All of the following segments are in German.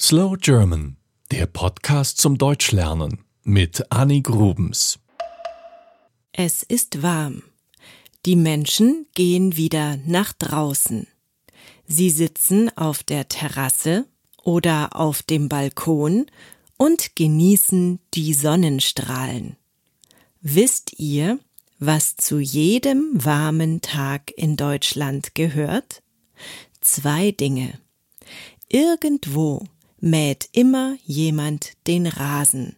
Slow German, der Podcast zum Deutschlernen mit Annie Grubens. Es ist warm. Die Menschen gehen wieder nach draußen. Sie sitzen auf der Terrasse oder auf dem Balkon und genießen die Sonnenstrahlen. Wisst ihr, was zu jedem warmen Tag in Deutschland gehört? Zwei Dinge. Irgendwo mäht immer jemand den Rasen.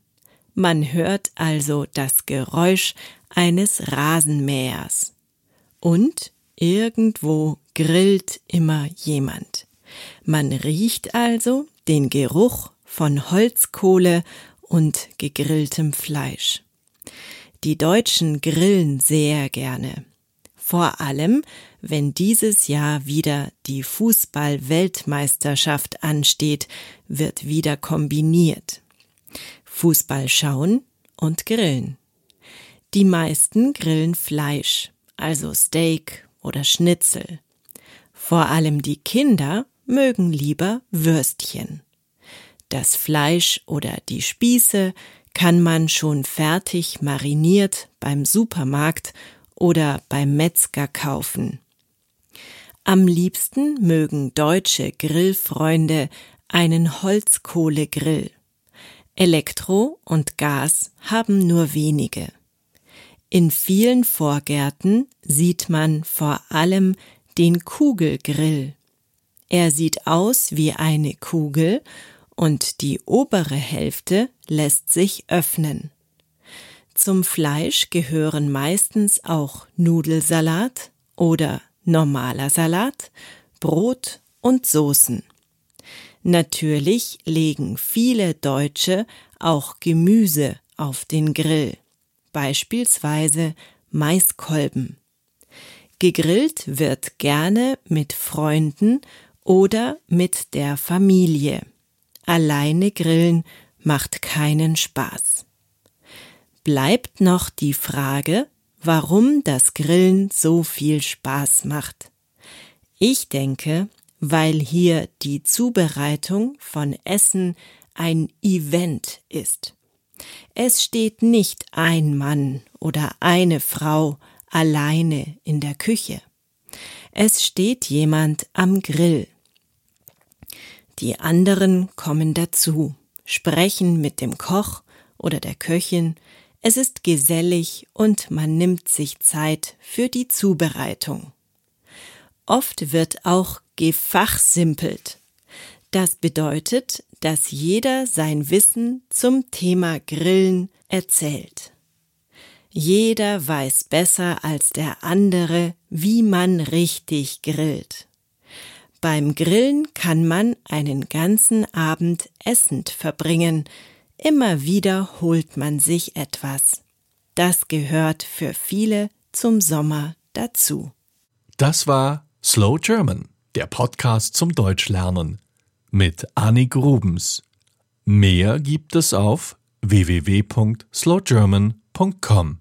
Man hört also das Geräusch eines Rasenmähers. Und irgendwo grillt immer jemand. Man riecht also den Geruch von Holzkohle und gegrilltem Fleisch. Die Deutschen grillen sehr gerne. Vor allem, wenn dieses Jahr wieder die Fußball-Weltmeisterschaft ansteht, wird wieder kombiniert. Fußball schauen und grillen. Die meisten grillen Fleisch, also Steak oder Schnitzel. Vor allem die Kinder mögen lieber Würstchen. Das Fleisch oder die Spieße kann man schon fertig mariniert beim Supermarkt oder beim Metzger kaufen. Am liebsten mögen deutsche Grillfreunde einen Holzkohlegrill. Elektro und Gas haben nur wenige. In vielen Vorgärten sieht man vor allem den Kugelgrill. Er sieht aus wie eine Kugel und die obere Hälfte lässt sich öffnen. Zum Fleisch gehören meistens auch Nudelsalat oder normaler Salat, Brot und Soßen. Natürlich legen viele Deutsche auch Gemüse auf den Grill, beispielsweise Maiskolben. Gegrillt wird gerne mit Freunden oder mit der Familie. Alleine grillen macht keinen Spaß. Bleibt noch die Frage, warum das Grillen so viel Spaß macht. Ich denke, weil hier die Zubereitung von Essen ein Event ist. Es steht nicht ein Mann oder eine Frau alleine in der Küche. Es steht jemand am Grill. Die anderen kommen dazu, sprechen mit dem Koch oder der Köchin, es ist gesellig und man nimmt sich Zeit für die Zubereitung. Oft wird auch gefachsimpelt. Das bedeutet, dass jeder sein Wissen zum Thema Grillen erzählt. Jeder weiß besser als der andere, wie man richtig grillt. Beim Grillen kann man einen ganzen Abend essend verbringen. Immer wieder holt man sich etwas. Das gehört für viele zum Sommer dazu. Das war Slow German, der Podcast zum Deutschlernen mit Annie Grubens. Mehr gibt es auf www.slowgerman.com.